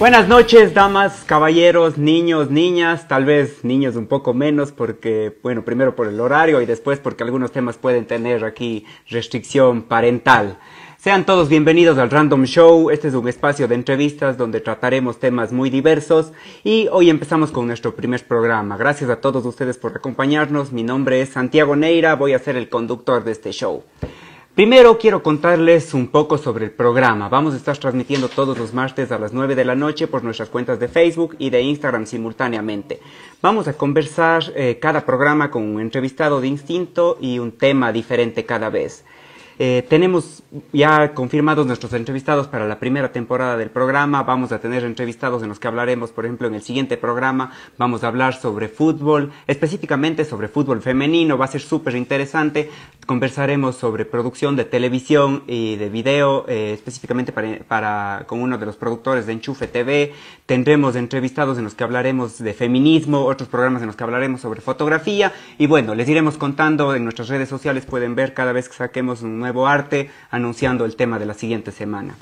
Buenas noches, damas, caballeros, niños, niñas, tal vez niños un poco menos porque, bueno, primero por el horario y después porque algunos temas pueden tener aquí restricción parental. Sean todos bienvenidos al Random Show. Este es un espacio de entrevistas donde trataremos temas muy diversos y hoy empezamos con nuestro primer programa. Gracias a todos ustedes por acompañarnos. Mi nombre es Santiago Neira, voy a ser el conductor de este show. Primero quiero contarles un poco sobre el programa. Vamos a estar transmitiendo todos los martes a las 9 de la noche por nuestras cuentas de Facebook y de Instagram simultáneamente. Vamos a conversar eh, cada programa con un entrevistado distinto y un tema diferente cada vez. Eh, tenemos ya confirmados nuestros entrevistados para la primera temporada del programa. Vamos a tener entrevistados en los que hablaremos, por ejemplo, en el siguiente programa vamos a hablar sobre fútbol, específicamente sobre fútbol femenino. Va a ser súper interesante. Conversaremos sobre producción de televisión y de video, eh, específicamente para, para, con uno de los productores de Enchufe TV. Tendremos entrevistados en los que hablaremos de feminismo, otros programas en los que hablaremos sobre fotografía. Y bueno, les iremos contando en nuestras redes sociales. Pueden ver cada vez que saquemos un nuevo Nuevo Arte, anunciando el tema de la siguiente semana.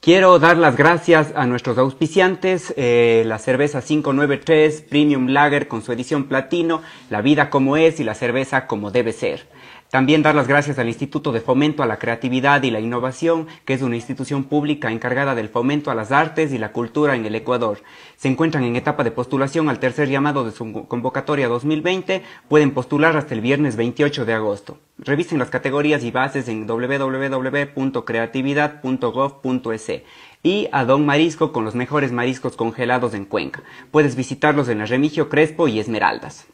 Quiero dar las gracias a nuestros auspiciantes, eh, la cerveza 593 Premium Lager con su edición platino, La vida como es y la cerveza como debe ser. También dar las gracias al Instituto de Fomento a la Creatividad y la Innovación, que es una institución pública encargada del fomento a las artes y la cultura en el Ecuador. Se encuentran en etapa de postulación al tercer llamado de su convocatoria 2020. Pueden postular hasta el viernes 28 de agosto. Revisen las categorías y bases en www.creatividad.gov.es y a Don Marisco con los mejores mariscos congelados en Cuenca. Puedes visitarlos en la Remigio Crespo y Esmeraldas.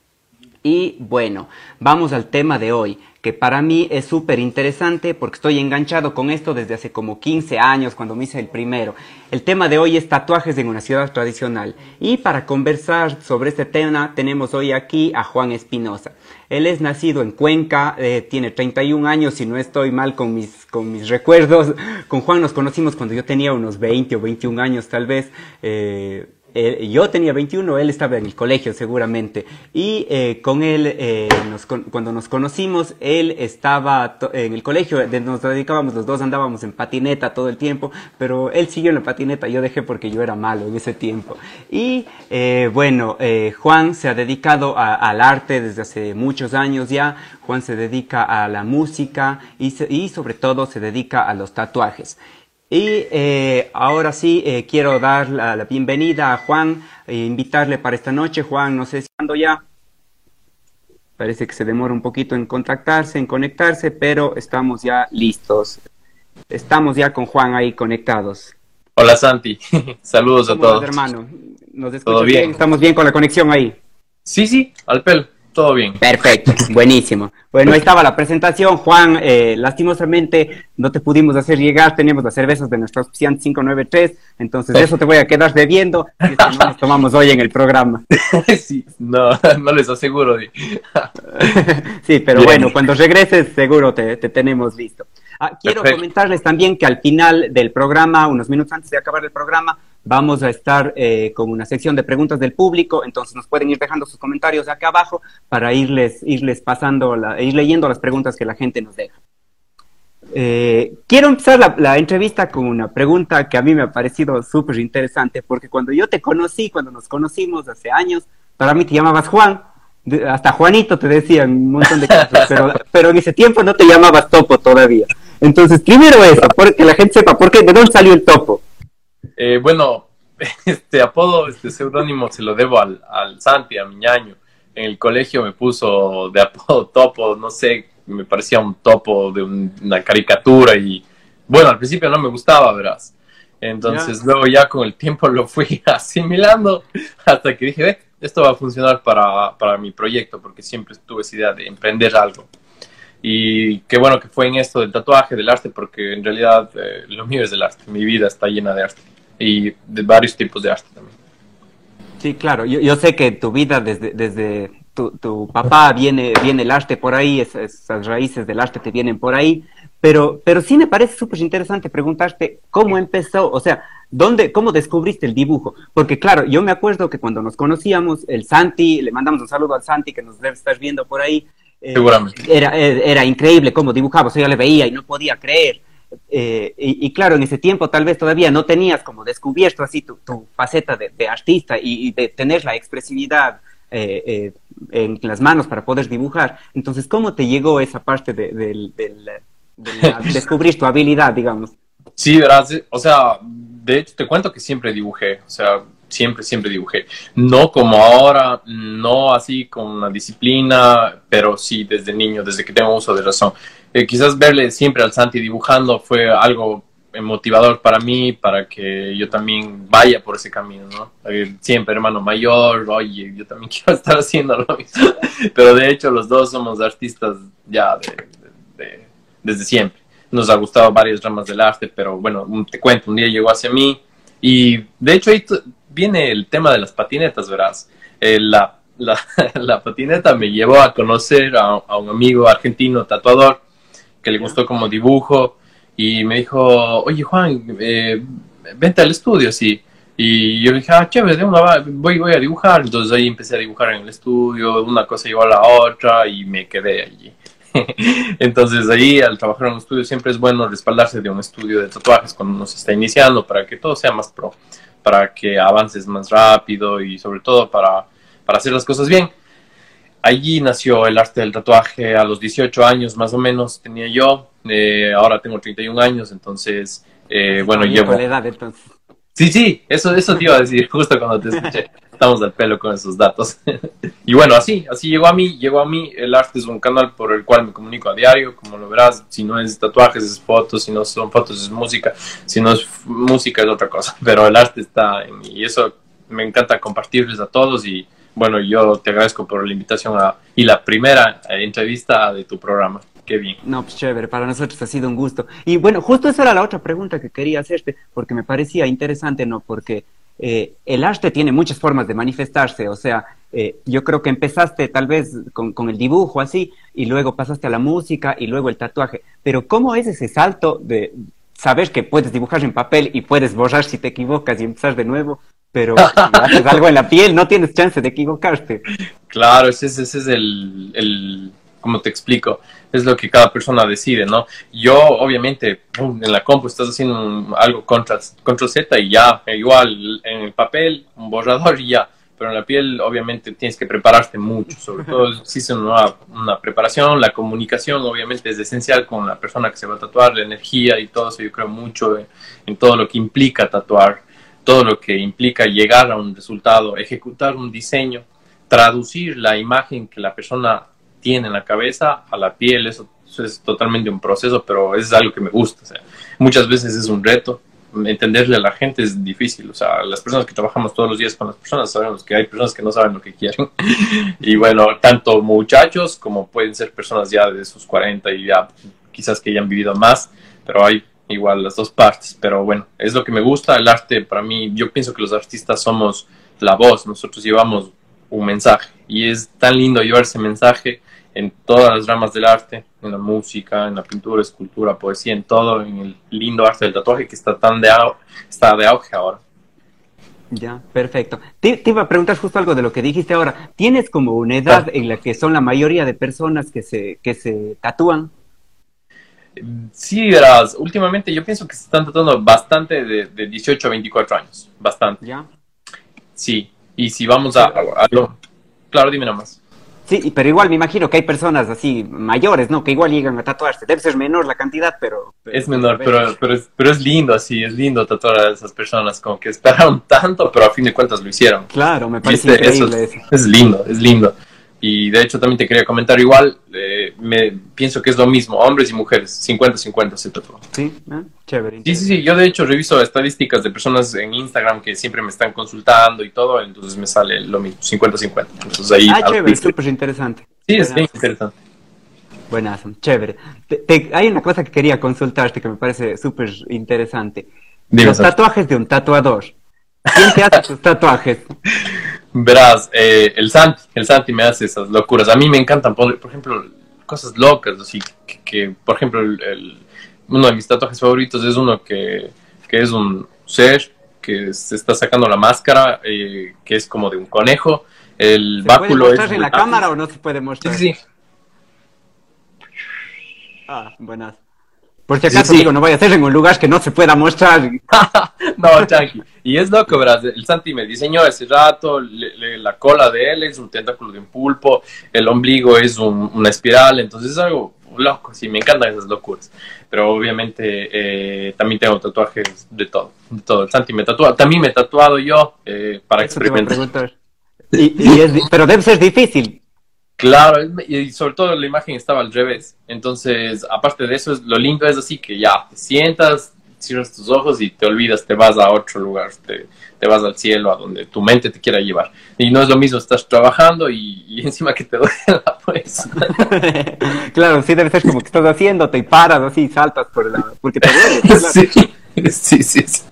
Y bueno, vamos al tema de hoy que para mí es súper interesante porque estoy enganchado con esto desde hace como 15 años cuando me hice el primero. El tema de hoy es tatuajes en una ciudad tradicional. Y para conversar sobre este tema tenemos hoy aquí a Juan Espinosa. Él es nacido en Cuenca, eh, tiene 31 años, si no estoy mal con mis, con mis recuerdos. Con Juan nos conocimos cuando yo tenía unos 20 o 21 años tal vez. Eh, eh, yo tenía 21, él estaba en el colegio seguramente. Y eh, con él, eh, nos, cuando nos conocimos, él estaba en el colegio, nos dedicábamos los dos, andábamos en patineta todo el tiempo, pero él siguió en la patineta, yo dejé porque yo era malo en ese tiempo. Y bueno, Juan se ha dedicado al arte desde hace muchos años ya, Juan se dedica a la música y, y sobre todo se dedica a los tatuajes. Y eh, ahora sí, eh, quiero dar la, bienvenida a Juan e invitarle para esta noche. Juan, no sé si ando ya. Parece que se demora un poquito en contactarse, en conectarse, pero estamos ya listos. Estamos ya con Juan ahí conectados. Hola Santi, saludos a todos. hermano, ¿nos escuchas bien? ¿Estamos bien con la conexión ahí? Sí, sí, al pelo todo bien. Perfecto, buenísimo. Bueno, ahí estaba la presentación. Juan, eh, lastimosamente no te pudimos hacer llegar, tenemos las cervezas de nuestro auspiciante 593, entonces eso te voy a quedar debiendo y no nos tomamos hoy en el programa. Sí, no, no les aseguro. sí, pero bueno, cuando regreses seguro te, te tenemos listo. Ah, quiero comentarles también que al final del programa, unos minutos antes de acabar el programa, vamos a estar eh, con una sección de preguntas del público, entonces nos pueden ir dejando sus comentarios acá abajo para irles, irles pasando, la, ir leyendo las preguntas que la gente nos deja. Eh, quiero empezar la, entrevista con una pregunta que a mí me ha parecido súper interesante, porque cuando yo te conocí, cuando nos conocimos hace años, para mí te llamabas Juan, hasta Juanito te decían un montón de cosas, pero, pero en ese tiempo no te llamabas Topo todavía. Entonces, primero eso, porque la gente sepa, ¿por qué? ¿De dónde salió el Topo? Eh, bueno, este apodo, este seudónimo se lo debo al, al Santi, a mi ñaño. En el colegio me puso de apodo topo, no sé, me parecía un topo de una caricatura y bueno, al principio no me gustaba, verás. Entonces luego ya con el tiempo lo fui asimilando hasta que dije, esto va a funcionar para, para mi proyecto porque siempre tuve esa idea de emprender algo. Y qué bueno que fue en esto del tatuaje, del arte, porque en realidad eh, lo mío es del arte, mi vida está llena de arte y de varios tipos de arte también. Sí, claro, yo, yo sé que tu vida desde, desde tu, tu, papá viene, viene el arte por ahí, esas, raíces del arte te vienen por ahí, pero, pero sí me parece súper interesante preguntarte cómo empezó, o sea, ¿dónde, ¿cómo descubriste el dibujo? Porque claro, yo me acuerdo que cuando nos conocíamos, el Santi, le mandamos un saludo al Santi que nos debe estar viendo por ahí. Eh, Seguramente. Era, era increíble cómo dibujaba, o sea, yo le veía y no podía creer. Eh, y, claro, en ese tiempo tal vez todavía no tenías como descubierto así tu, faceta de, artista y, de tener la expresividad eh, en las manos para poder dibujar. Entonces, ¿cómo te llegó esa parte de, descubrir tu habilidad, digamos? Sí, verás, o sea, de hecho te cuento que siempre dibujé, o sea, siempre, siempre dibujé. No como ahora, no así con una disciplina, pero sí desde niño, desde que tengo uso de razón. Eh, quizás verle siempre al Santi dibujando fue algo motivador para mí, para que yo también vaya por ese camino, ¿no? Eh, siempre hermano mayor, oye, yo también quiero estar haciendo lo mismo. Pero de hecho los dos somos artistas ya desde siempre. Nos ha gustado varias ramas del arte, pero bueno, te cuento, un día llegó hacia mí y de hecho ahí viene el tema de las patinetas, verás. Eh, la, patineta me llevó a conocer a un amigo argentino tatuador que le gustó como dibujo y me dijo, oye Juan, eh, vente al estudio, sí. Y yo dije, ah, chévere, voy, voy a dibujar. Entonces ahí empecé a dibujar en el estudio, una cosa llevó a la otra y me quedé allí. Entonces ahí al trabajar en un estudio siempre es bueno respaldarse de un estudio de tatuajes cuando uno se está iniciando para que todo sea más pro, para que avances más rápido y sobre todo para, para hacer las cosas bien. Allí nació el arte del tatuaje a los 18 años más o menos tenía yo. Eh, ahora tengo 31 años, entonces, eh, bueno, llevo... edad entonces. Sí, sí, eso, eso te iba a decir justo cuando te escuché. Estamos al pelo con esos datos. y bueno, así, así llegó a mí, llegó a mí. El arte es un canal por el cual me comunico a diario, como lo verás. Si no es tatuajes, es fotos. Si no son fotos, es música. Si no es música, es otra cosa. Pero el arte está en mí. Y eso me encanta compartirles a todos y bueno, yo te agradezco por la invitación a, y la primera entrevista de tu programa. Qué bien. No, pues chévere, para nosotros ha sido un gusto. Y bueno, justo esa era la otra pregunta que quería hacerte, porque me parecía interesante, ¿no? Porque eh, el arte tiene muchas formas de manifestarse, o sea, eh, yo creo que empezaste tal vez con, con, el dibujo así, y luego pasaste a la música y luego el tatuaje, pero ¿cómo es ese salto de saber que puedes dibujar en papel y puedes borrar si te equivocas y empezar de nuevo? Pero si haces algo en la piel no tienes chance de equivocarte. Claro, ese, ese es el, el, como te explico, es lo que cada persona decide, ¿no? Yo, obviamente, en la compu estás haciendo algo contra, contra Z y ya, igual en el papel, un borrador y ya, pero en la piel, obviamente, tienes que prepararte mucho, sobre todo existe una, una preparación, la comunicación, obviamente, es esencial con la persona que se va a tatuar, la energía y todo eso, yo creo mucho en todo lo que implica tatuar todo lo que implica llegar a un resultado, ejecutar un diseño, traducir la imagen que la persona tiene en la cabeza a la piel, eso, es totalmente un proceso, pero es algo que me gusta. muchas veces es un reto, entenderle a la gente es difícil, o sea, las personas que trabajamos todos los días con las personas sabemos que hay personas que no saben lo que quieren. y bueno, tanto muchachos como pueden ser personas ya de sus 40 y ya quizás que ya han vivido más, pero hay igual las dos partes, pero bueno, es lo que me gusta, el arte para mí, yo pienso que los artistas somos la voz, nosotros llevamos un mensaje y es tan lindo llevar ese mensaje en todas las ramas del arte, en la música, en la pintura, escultura, poesía, en todo, en el lindo arte del tatuaje que está tan de, está de auge ahora. Ya, perfecto. Te, iba a preguntar justo algo de lo que dijiste ahora. ¿Tienes como una edad en la que son la mayoría de personas que se, que se tatúan? Sí, verás, últimamente yo pienso que se están tratando bastante de, de 18 a 24 años, bastante. ¿Ya? Sí, y si vamos a, Claro, dime nomás. Sí, pero igual me imagino que hay personas así mayores, ¿no? Que igual llegan a tatuarse. Debe ser menor la cantidad, pero... es menor, pero, pero, es, pero es lindo así, es lindo tatuar a esas personas, como que esperaron tanto, pero a fin de cuentas lo hicieron. Claro, me parece increíble eso. Es lindo, es lindo. Y de hecho también te quería comentar igual, eh, me pienso que es lo mismo, hombres y mujeres, 50-50 se. Sí, ah, chévere. Sí, sí, sí, yo de hecho reviso estadísticas de personas en Instagram que siempre me están consultando y todo, entonces me sale lo mismo, 50-50. Entonces ahí... Ah, chévere, súper interesante. Sí, es bien interesante. Buenazo, chévere. hay una cosa que quería consultarte que me parece súper interesante. Los tatuajes de un tatuador. ¿Quién te hace tus tatuajes? Verás, eh, el Santi, el Santi me hace esas locuras. A mí me encantan, por, ejemplo, cosas locas, así que, por ejemplo, el, uno de mis tatuajes favoritos es uno que, que es un ser que se está sacando la máscara, eh, que es como de un conejo. El ¿Se báculo puede es... en la cámara o no se puede mostrar? Sí, sí. Ah, buenas. Por si acaso Sí, sí. digo, no vaya a ser en un lugar que no se pueda mostrar. no, tranqui. Y es loco, verás. El Santi me diseñó ese rato. le- le- la cola de él es un tentáculo de un pulpo. El ombligo es un- una espiral. Entonces es algo loco. Sí, me encantan esas locuras. Pero obviamente eh, también tengo tatuajes de todo. De todo. El Santi me tatúa. También me he tatuado yo eh, para Eso experimentar. Y, y es pero debe ser difícil. Claro, y sobre todo la imagen estaba al revés. Entonces, aparte de eso, es- lo lindo es así que ya te sientas, cierras tus ojos y te olvidas, te vas a otro lugar, te, te vas al cielo, a donde tu mente te quiera llevar. Y no es lo mismo, estás trabajando y, y encima que te duela, pues. claro, sí debe ser como que estás haciéndote y paras así y saltas por la... porque te duele. sí, sí, sí, sí.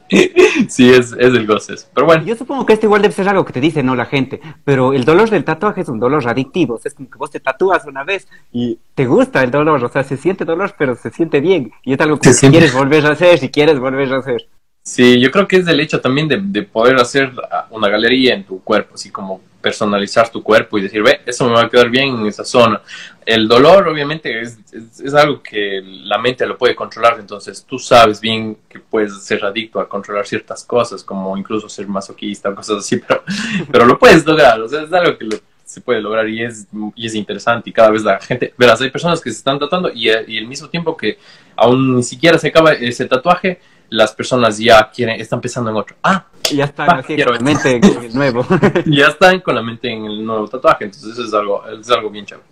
Sí, es, es el goce. Pero bueno, Yo supongo que esto igual debe ser algo que te dice, no la gente, pero el dolor del tatuaje es un dolor adictivo, o sea, es como que vos te tatúas una vez y te gusta el dolor, o sea, se siente dolor, pero se siente bien, y es algo que siente- quieres volver a hacer, si quieres volver a hacer. Sí, yo creo que es del hecho también de, de poder hacer ah, una galería en tu cuerpo, así como personalizar tu cuerpo y decir, ve, eso me va a quedar bien en esa zona. El dolor, obviamente, es, es, es algo que la mente lo puede controlar, entonces tú sabes bien que puedes ser adicto a controlar ciertas cosas, como incluso ser masoquista o cosas así, pero, pero lo puedes lograr, o sea, es algo que lo- se puede lograr y es, y es interesante y cada vez la gente, verás, hay personas que se están tratando y, y al mismo tiempo que aún ni siquiera se acaba ese tatuaje, las personas ya quieren, están pensando en otro. Ah, ya está, Ah, así con la mente con el nuevo. ya están con la mente en el nuevo tatuaje, entonces eso es algo, es algo bien chévere.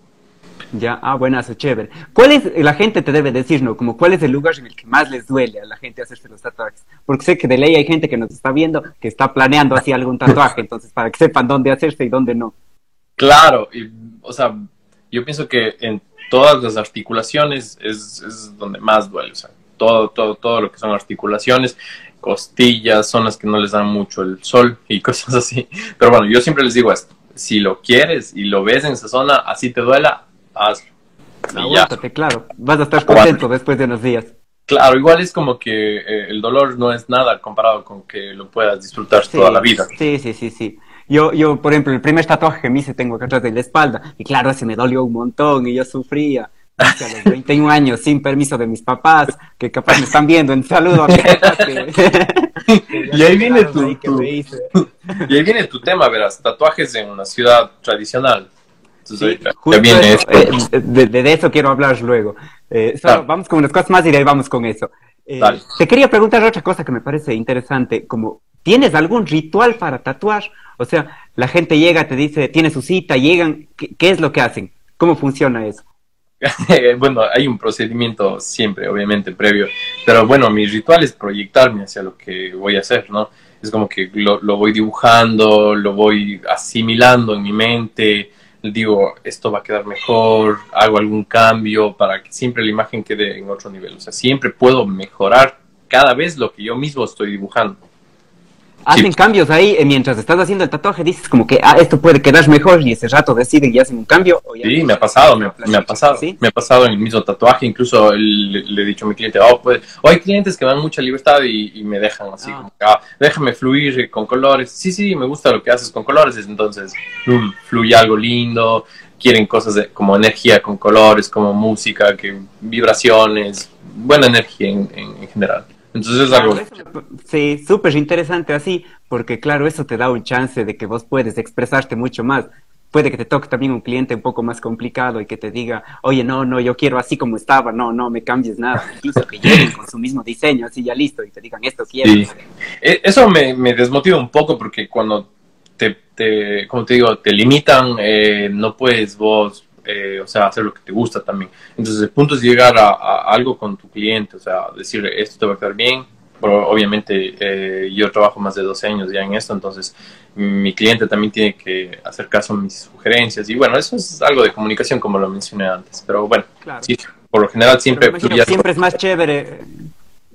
ya, ah, buenazo, chévere. ¿Cuál es, la gente te debe decir, no? Como, ¿cuál es el lugar en el que más les duele a la gente hacerse los tatuajes? Porque sé que de ley hay gente que nos está viendo, que está planeando así algún tatuaje, entonces para que sepan dónde hacerse y dónde no. Claro, y, o sea, yo pienso que en todas las articulaciones es, es donde más duele, o sea, todo, todo, todo lo que son articulaciones, costillas, zonas que no les dan mucho el sol y cosas así. Pero bueno, yo siempre les digo esto, si lo quieres y lo ves en esa zona, así te duela, hazlo. Aguántate, claro. Vas a estar contento después de unos días. Claro, igual es como que eh, el dolor no es nada comparado con que lo puedas disfrutar toda la vida. Sí, sí, sí, sí. Yo, yo, por ejemplo, el primer tatuaje que me hice tengo acá atrás de la espalda. Y claro, ese me dolió un montón y yo sufría. Hice A los 21 años, sin permiso de mis papás, que capaz me están viendo. En saludo a que- que Y ahí viene tu-. Y ahí viene tu tema, verás, tatuajes en una ciudad tradicional. Entonces Sí, justo eso, eh, de, de eso quiero hablar luego. Eh, solo Claro. Vamos con unas cosas más y de ahí vamos con eso. Eh, te quería preguntar otra cosa que me parece interesante, como, ¿tienes algún ritual para tatuar? O sea, la gente llega, te dice, tiene su cita, llegan, ¿qué, qué es lo que hacen? ¿Cómo funciona eso? bueno, hay un procedimiento siempre, obviamente, previo. Pero bueno, mi ritual es proyectarme hacia lo que voy a hacer, ¿no? Es como que lo, lo voy dibujando, lo voy asimilando en mi mente. Digo, esto va a quedar mejor, hago algún cambio para que siempre la imagen quede en otro nivel. O sea, siempre puedo mejorar cada vez lo que yo mismo estoy dibujando. Hacen cambios ahí, eh, mientras estás haciendo el tatuaje, dices como que, ah, esto puede quedar mejor y ese rato deciden y hacen un cambio. o ya- Sí, me ha pasado, me, me ha pasado. ¿Sí? Me ha pasado en el mismo tatuaje, incluso el- le, le he dicho a mi cliente, oh, pues, o hay clientes que dan mucha libertad y, y me dejan así, Ah. como que, "Ah, déjame fluir con colores. Sí, sí, me gusta lo que haces con colores, entonces fluye algo lindo, quieren cosas de- como energía con colores, como música, que vibraciones, buena energía en, en- en general. Entonces es algo... Eso Sí, súper interesante así, porque claro, eso te da un chance de que vos puedes expresarte mucho más. Puede que te toque también un cliente un poco más complicado y que te diga, oye, no, no, yo quiero así como estaba, no, no me cambies nada. Incluso que lleguen con su mismo diseño, así ya listo, y te digan, esto quiero. Sí. Eh, Eso me, me desmotiva un poco porque cuando te, te como te digo, te limitan, eh, no puedes vos, eh, o sea, hacer lo que te gusta también. Entonces, el punto es llegar a, a algo con tu cliente, o sea, decirle, esto te va a quedar bien. Pero obviamente eh, yo trabajo más de 12 años ya en esto, entonces mi cliente también tiene que hacer caso a mis sugerencias. Y bueno, eso es algo de comunicación, como lo mencioné antes. Pero bueno, Claro. sí, por lo general siempre siempre es más chévere,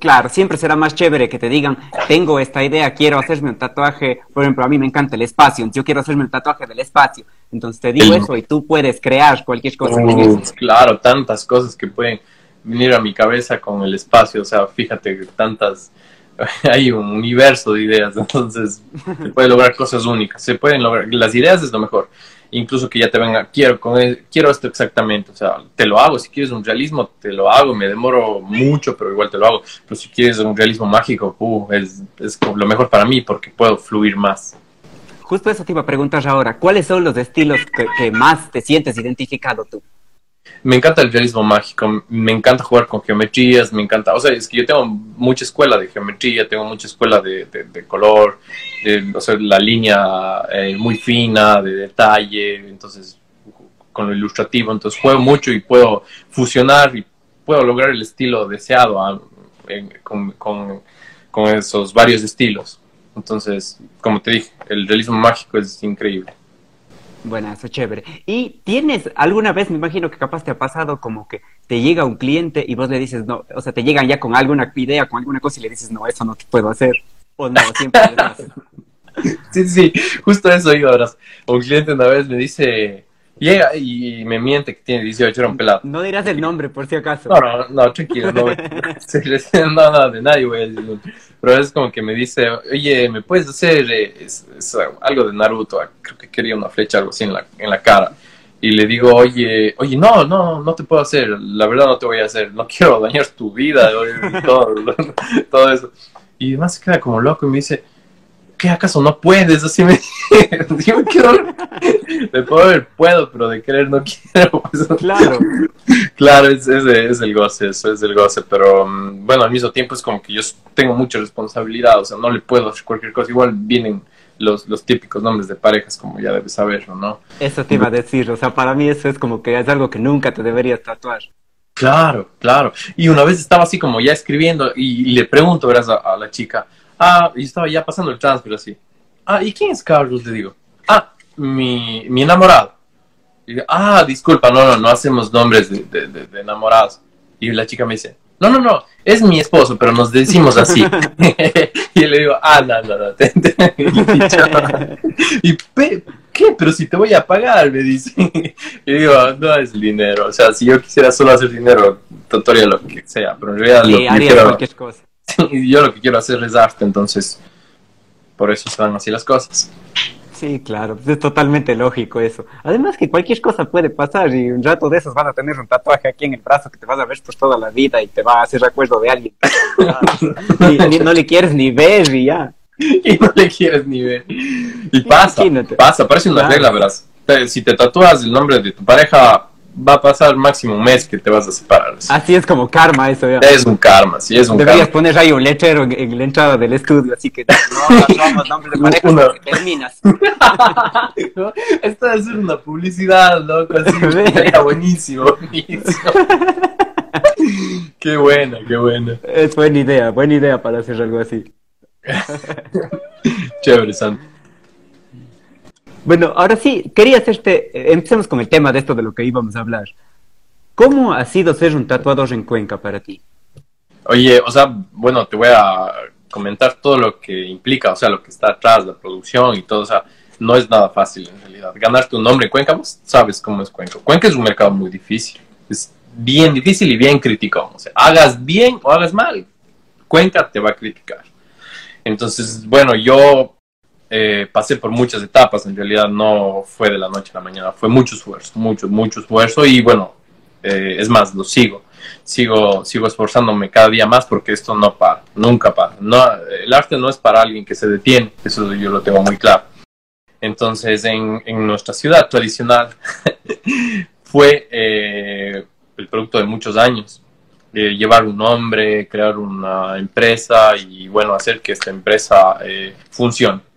claro, siempre será más chévere que te digan, tengo esta idea, quiero hacerme un tatuaje, por ejemplo, a mí me encanta el espacio, yo quiero hacerme un tatuaje del espacio, entonces te digo El- eso y tú puedes crear cualquier cosa Uh, claro, tantas cosas que pueden venir a mi cabeza con el espacio, o sea, fíjate que tantas, hay un universo de ideas, entonces se puede lograr cosas únicas, se pueden lograr, las ideas es lo mejor, incluso que ya te venga, quiero, con quiero esto exactamente, o sea, te lo hago, si quieres un realismo, te lo hago, me demoro mucho, pero igual te lo hago, pero si quieres un realismo mágico, uh, es, es lo mejor para mí porque puedo fluir más. Justo eso te iba a preguntar ahora, ¿cuáles son los estilos que más te sientes identificado tú? Me encanta el realismo mágico, me encanta jugar con geometrías, me encanta, o sea, es que yo tengo mucha escuela de geometría, tengo mucha escuela de, de, color, o sea, la línea eh, muy fina, de detalle, entonces con lo ilustrativo, entonces juego mucho y puedo fusionar y puedo lograr el estilo deseado ah, con, con esos varios estilos. Entonces, como te dije, el realismo mágico es increíble. Es chévere. ¿Y tienes alguna vez, me imagino que capaz te ha pasado como que te llega un cliente y vos le dices, no, o sea, te llegan ya con alguna idea, con alguna cosa y le dices, no, eso no te puedo hacer? O no, siempre. Sí, sí, justo eso digo ahora. Un cliente una vez me dice, llega y me miente que tiene 18, era un pelado. No dirás el nombre por si acaso. No, no, no, tranquilo, no, no, no, de nadie voy a decir pero es como que me dice, oye, ¿me puedes hacer eh, algo de Naruto? Ah, creo que quería una flecha, algo así en la, en la cara. Y le digo, oye, oye, no, no, no te puedo hacer, la verdad no te voy a hacer, no quiero dañar tu vida, todo, todo eso. Y además se queda como loco y me dice, ¿qué acaso no puedes? Así me digo, quiero, de poder puedo, pero de querer no quiero. Pues. claro. Claro, es, es, el goce, eso es el goce, pero mm, bueno, al mismo tiempo es como que yo tengo mucha responsabilidad, o sea, no le puedo hacer cualquier cosa, igual vienen los, los típicos nombres de parejas, como ya debes saberlo, ¿no? Eso te iba a decir, o sea, para mí eso es como que es algo que nunca te deberías tatuar. Claro, claro. Y una vez estaba así como ya escribiendo y, le pregunto, verás, a la chica, Ah, y estaba ya pasando el transfer así. Ah, ¿y quién es Carlos? Le digo. Ah, mi, mi enamorado. Y ah, disculpa, no, no, no hacemos nombres de, de, enamorados. Y la chica me dice, no, no, no, es mi esposo, pero nos decimos así. y le digo, ah, no, no, no. y, ¿qué? Pero si te voy a pagar, me dice. y digo, no es dinero. O sea, si yo quisiera solo hacer dinero, tontoría lo que sea, pero en realidad lo que quiero... cualquier cosa y yo lo que quiero hacer es arte, entonces por eso dan así las cosas. Sí, claro, es totalmente lógico eso. Además que cualquier cosa puede pasar y un rato de esos van a tener un tatuaje aquí en el brazo que te vas a ver por toda la vida y te va a hacer recuerdo de alguien. y, no le quieres ni ver y ya. Y no le quieres ni ver. Y pasa, pasa, parece una regla, verás. Si te tatúas el nombre de tu pareja, va a pasar máximo un mes que te vas a separar. Así es como karma eso. Ya. Es un karma, sí, es un Deberías poner ahí un lechero en, la entrada del estudio, así que no, no, nombres de pareja Uno. terminas. Esto debe ser una publicidad, loco, así, sería buenísimo, buenísimo. qué buena, qué buena. Es buena idea, buena idea para hacer algo así. Chévere, Santo. Bueno, ahora sí, quería hacerte, eh, empecemos con el tema de esto de lo que íbamos a hablar. ¿Cómo ha sido ser un tatuador en Cuenca para ti? Oye, o sea, bueno, te voy a comentar todo lo que implica, o sea, lo que está atrás, la producción y todo, o sea, no es nada fácil en realidad. Ganar tu nombre en Cuenca, vos sabes cómo es Cuenca. Cuenca es un mercado muy difícil, es bien difícil y bien crítico. O sea, hagas bien o hagas mal, Cuenca te va a criticar. Entonces, bueno, yo eh, pasé por muchas etapas, en realidad no fue de la noche a la mañana, fue mucho esfuerzo, mucho, mucho esfuerzo y bueno, eh, es más, lo sigo, sigo, sigo esforzándome cada día más porque esto no para, nunca para. No, el arte no es para alguien que se detiene, eso yo lo tengo muy claro. Entonces, en, en nuestra ciudad tradicional fue eh, el producto de muchos años. llevar un nombre, crear una empresa y bueno, hacer que esta empresa funcione.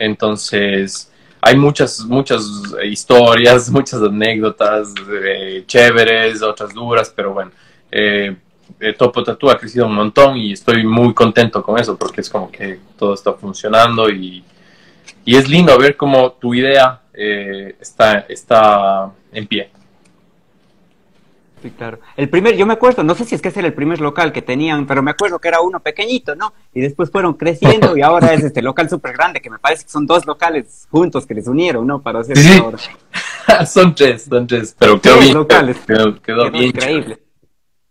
Entonces, hay muchas, muchas historias, muchas anécdotas eh, chéveres, otras duras, pero bueno, eh, eh, Topo Tattoo ha crecido un montón y estoy muy contento con eso porque es como que todo está funcionando y, y es lindo ver cómo tu idea está, está en pie. Sí, claro. El primer, yo me acuerdo, no sé si es que ese era el primer local que tenían, pero me acuerdo que era uno pequeñito, ¿no? Y después fueron creciendo y ahora es este local súper grande, que me parece que son dos locales juntos que les unieron, ¿no? Para hacer sí. son tres, son tres, pero quedó bien. Locales. Quedó, bien. Increíble.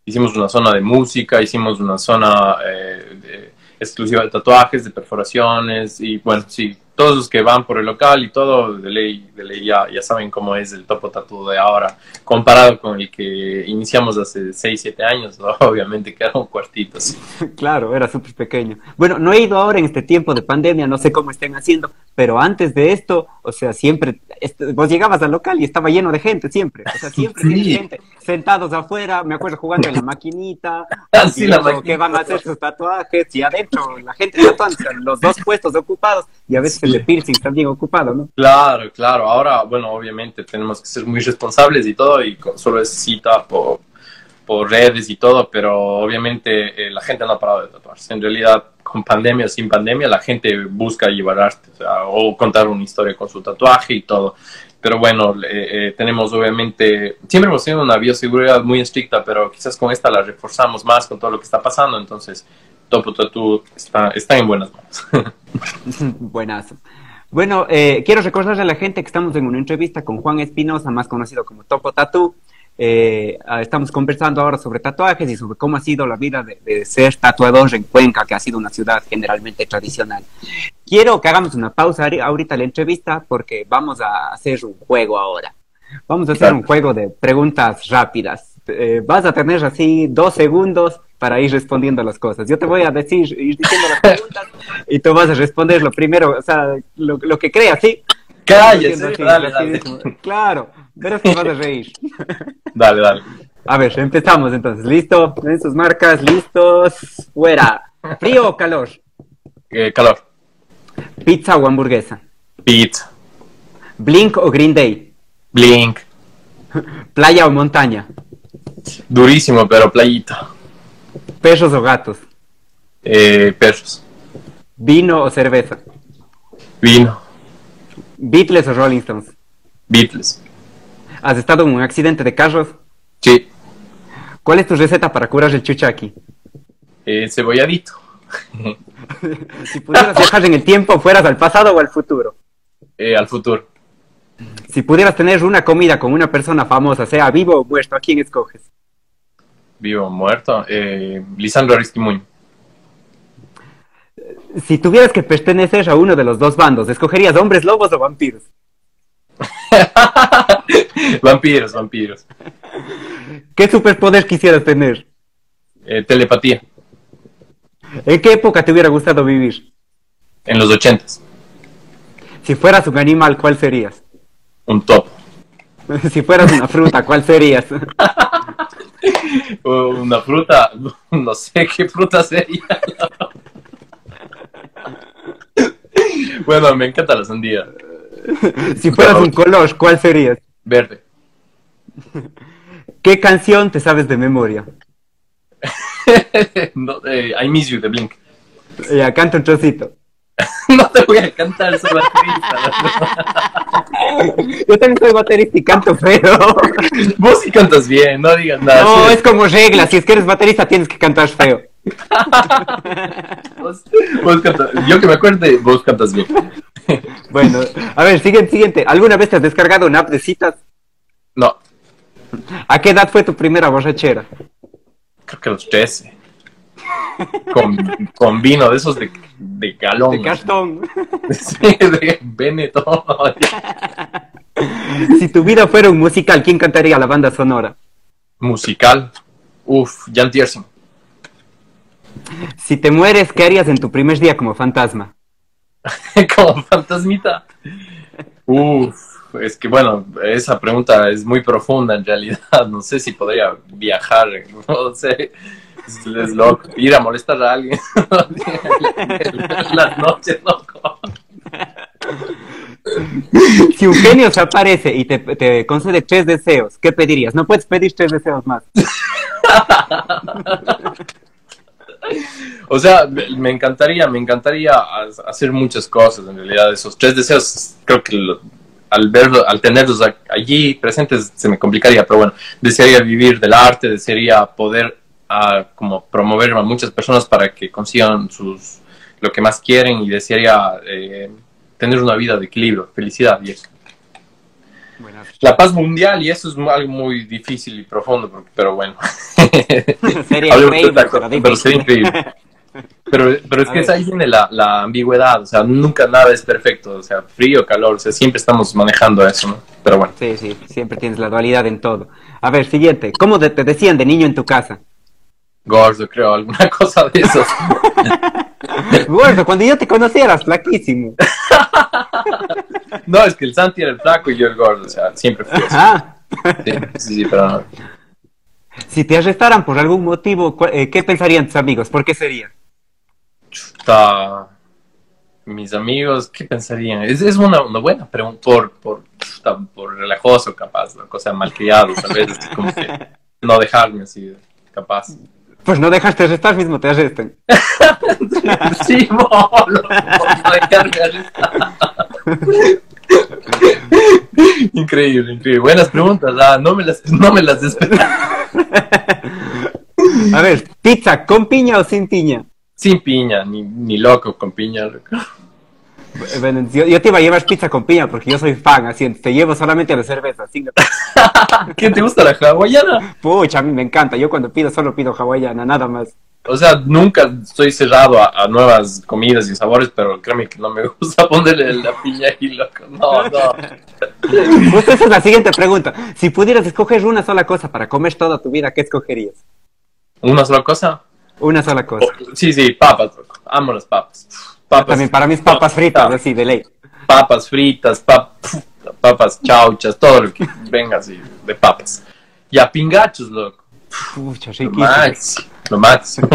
Hicimos una zona de música, hicimos una zona eh, exclusiva de tatuajes, de perforaciones y bueno, sí, todos los que van por el local y todo, de ley, de ley ya, ya saben cómo es el topo tatu de ahora, comparado con el que iniciamos hace 6, 7 años, obviamente que era un cuartito. Claro, era súper pequeño. Bueno, no he ido ahora en este tiempo de pandemia, no sé cómo estén haciendo, pero antes de esto, o sea, siempre, este, vos llegabas al local y estaba lleno de gente, siempre, o sea, siempre gente sentados afuera, me acuerdo jugando en la maquinita, Así la que van a hacer sus tatuajes, y adentro la gente tatuando, los dos puestos ocupados, y a veces de piercing también ocupado, ¿no? Claro, claro. Ahora, bueno, obviamente tenemos que ser muy responsables y todo, y solo es cita por, por redes y todo, pero obviamente eh, la gente no ha parado de tatuarse. En realidad, con pandemia o sin pandemia, la gente busca llevar arte, o, sea, o contar una historia con su tatuaje y todo. Pero bueno, eh, tenemos obviamente, siempre hemos tenido una bioseguridad muy estricta, pero quizás con esta la reforzamos más con todo lo que está pasando, entonces Topo Tattoo está, está en buenas manos. Buenazo. Bueno, eh, quiero recordarle a la gente que estamos en una entrevista con Juan Espinosa, más conocido como Topo Tattoo. Eh, ah, estamos conversando ahora sobre tatuajes y sobre cómo ha sido la vida de, ser tatuador en Cuenca, que ha sido una ciudad generalmente tradicional. Quiero que hagamos una pausa ahorita la entrevista porque vamos a hacer un juego ahora. Vamos a hacer un juego de preguntas rápidas. Eh, vas a tener así dos segundos para ir respondiendo las cosas. Yo te voy a decir, ir diciendo las preguntas y tú vas a responder lo primero, o sea, lo, que creas, ¿sí? Cállate, dale, dale. Claro, verás que vas a reír. Dale, dale. A ver, empezamos entonces. ¿Listo? En sus marcas, listos, fuera. ¿Frío o calor? Eh, calor. ¿Pizza o hamburguesa? Pizza. ¿Blink o Green Day? Blink. ¿Playa o montaña? Durísimo, pero playita. ¿Perros o gatos? Eh, perros. ¿Vino o cerveza? Vino. ¿Beatles o Rolling Stones? Beatles. ¿Has estado en un accidente de carros? Sí. ¿Cuál es tu receta para curar el chuchaqui? Eh, cebolladito. si pudieras viajar en el tiempo, ¿fueras al pasado o al futuro? Eh, al futuro. Si pudieras tener una comida con una persona famosa, sea vivo o muerto, ¿a quién escoges? Vivo o muerto, eh, Lisandro Aristimuño. Si tuvieras que pertenecer a uno de los dos bandos, ¿escogerías hombres lobos o vampiros? vampiros, vampiros. ¿Qué superpoder quisieras tener? Eh, telepatía. ¿En qué época te hubiera gustado vivir? En los ochentas. Si fueras un animal, ¿cuál serías? Un top. si fueras una fruta, ¿cuál serías? una fruta, no sé qué fruta sería. bueno, me encanta la sandía. Si fueras un color, ¿cuál serías? Verde. ¿Qué canción te sabes de memoria? no, eh, I Miss You de Blink. Ya, canta un trocito. no te voy a cantar, soy baterista. Yo también soy baterista y canto feo. Vos sí cantas bien, no digas nada. No, es como regla, si es que eres baterista tienes que cantar feo. yo que me acuerde, vos cantas bien. bueno, a ver, siguiente, siguiente. ¿Alguna vez te has descargado una app de citas? No. ¿A qué edad fue tu primera borrachera? Creo que a los 13. Con, con vino de esos de, de galón. De cartón. Sí, de Benetton. Si tu vida fuera un musical, ¿quién cantaría la banda sonora? Musical. Uf, Jan Tiersen. Si te mueres, ¿qué harías en tu primer día como fantasma? como fantasmita. Uf, es que bueno, esa pregunta es muy profunda en realidad. No sé si podría viajar, no sé. Es loco. Ir a molestar a alguien. Las noches, loco. Si un genio se aparece y te, te, concede tres deseos, ¿qué pedirías? No puedes pedir tres deseos más. o sea, me encantaría, me encantaría hacer muchas cosas en realidad. Esos tres deseos, creo que al verlo, al tenerlos allí presentes, se me complicaría. Pero bueno, desearía vivir del arte, desearía poder a como promover a muchas personas para que consigan sus lo que más quieren y desearía eh, tener una vida de equilibrio, felicidad y eso. La paz mundial y eso es algo muy difícil y profundo, pero bueno. sería increíble. pero sería increíble. Pero, pero es A que ver. ahí viene la, la ambigüedad, o sea, nunca nada es perfecto, o sea, frío, calor, o sea, siempre estamos manejando eso, ¿no? Pero bueno, Sí, sí, siempre tienes la dualidad en todo. A ver, siguiente. ¿Cómo te, te decían de niño en tu casa? Gordo, creo, alguna cosa de eso. Gordo, cuando yo te conocí eras flaquísimo. No, es que el Santi era el flaco y yo el gordo, o sea, siempre fui así. Ajá. Sí, sí, sí, pero no. Si te arrestaran por algún motivo, eh, ¿qué pensarían tus amigos? ¿Por qué sería? Chuta, mis amigos, ¿qué pensarían? Es, es una, una buena pregunta, por, por, chuta, por relajoso, capaz, ¿no? cosa malcriado, tal vez, como que no dejarme así, capaz. Pues no dejaste arrestar, mismo te arrestan. Sí. Increíble, increíble. Buenas preguntas, ah, no me las, no me las esperaba. A ver, pizza, ¿con piña o sin piña? Sin piña, ni, ni loco con piña. loco. Yo, yo te iba a llevar pizza con piña porque yo soy fan, así, te llevo solamente la cerveza. Sin... ¿Qué te gusta la hawaiana? Pucha, a mí me encanta. Yo cuando pido solo pido hawaiana, nada más. O sea, nunca estoy cerrado a, a nuevas comidas y sabores, pero créeme que no me gusta ponerle la piña y loco. No, no. Justo esa es la siguiente pregunta. Si pudieras escoger una sola cosa para comer toda tu vida, ¿qué escogerías? ¿Una sola cosa? Una sola cosa. Oh, sí, sí, papas, loco. Amo las papas. Papas. También para mis papas fritas, así, de ley. Papas fritas, pap- papas chauchas, todo lo que venga así de papas. Y a pingachos, loco. Lo máximo. Lo máximo.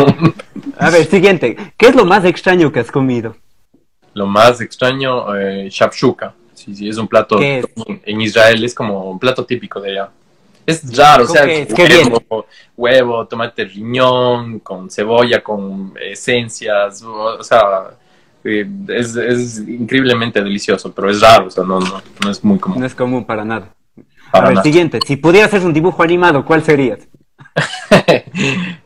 A ver, siguiente. ¿Qué es lo más extraño que has comido? Lo más extraño, eh, shakshuka. Sí, sí, es un plato ¿Qué es? en Israel, es como un plato típico de allá. Es raro, o sea, ¿Qué es? ¿Qué huevo, huevo, tomate riñón, con cebolla, con esencias, o, sea, es, es increíblemente delicioso, pero es raro, o sea, no, no, no es muy común. No es común para nada. para a ver, nada. siguiente. Si pudieras hacer un dibujo animado, ¿cuál serías?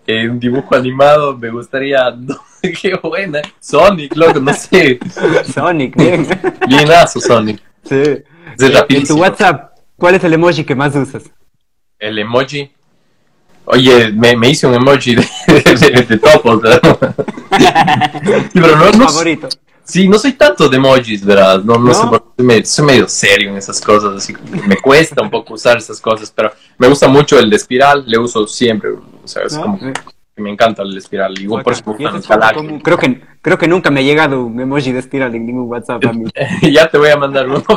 Eh, un dibujo animado me gustaría, qué buena, Sonic, loco, no sé, Sonic, bien. bienazo Sonic, sí. es Eh, En tu. WhatsApp, ¿cuál es el emoji que más usas? el emoji. Oye, me, me hice un emoji de, de, de topos, ¿verdad? Sí, pero no, ¿Tu no, favorito? sí, no soy tanto de emojis, ¿verdad? No, no, ¿No? sé, por qué soy medio, soy medio serio en esas cosas, así me cuesta un poco usar esas cosas, pero me gusta mucho el de espiral, le uso siempre, o sea, es ¿No? como. Que me encanta el espiral, igual por eso me Y ese gustan es los poco galácticos. común. Creo que, creo que nunca me ha llegado un emoji de espiral en ningún WhatsApp a mí. ya te voy a mandar uno.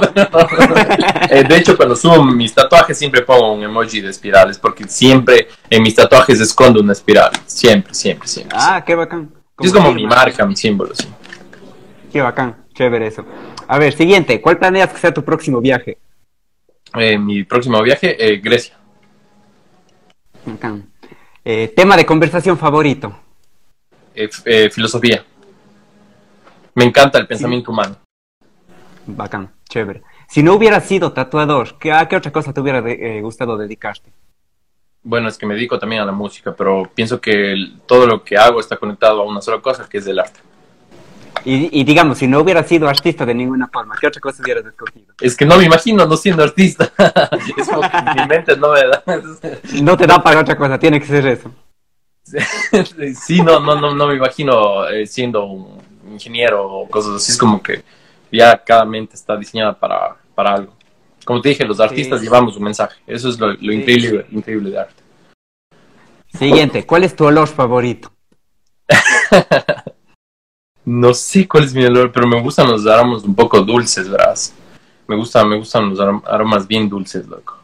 Eh, de hecho, cuando subo mis tatuajes siempre pongo un emoji de espirales, porque siempre en mis tatuajes escondo una espiral. Siempre, siempre, siempre. Ah, qué bacán. es como mi marca, mi símbolo. sí. Qué bacán, chévere eso. A ver, siguiente. ¿Cuál planeas que sea tu próximo viaje? Eh, mi próximo viaje, eh, Grecia. Bacán. Eh, tema de conversación favorito. Eh, eh, filosofía. Me encanta el pensamiento humano. Bacán, chévere. Si no hubieras sido tatuador, ¿qué, ¿a qué otra cosa te hubiera de- gustado dedicarte? Bueno, es que me dedico también a la música, pero pienso que el- todo lo que hago está conectado a una sola cosa, que es el arte. Y, y digamos, si no hubieras sido artista de ninguna forma, ¿qué otra cosa hubieras escogido? Es que no me imagino no siendo artista. es como que mi mente no me da. No te da para otra cosa, tiene que ser eso. Sí, no, no, no, no me imagino eh, siendo un ingeniero o cosas así. Es como que ya cada mente está diseñada para, para algo. Como te dije, los artistas Sí. llevamos un mensaje. Eso es lo, lo increíble, increíble de arte. Siguiente, ¿cuál es tu olor favorito? No sé cuál es mi olor, pero me gustan los aromas un poco dulces, ¿verdad? Me, gusta, me gustan los arom- aromas bien dulces, loco.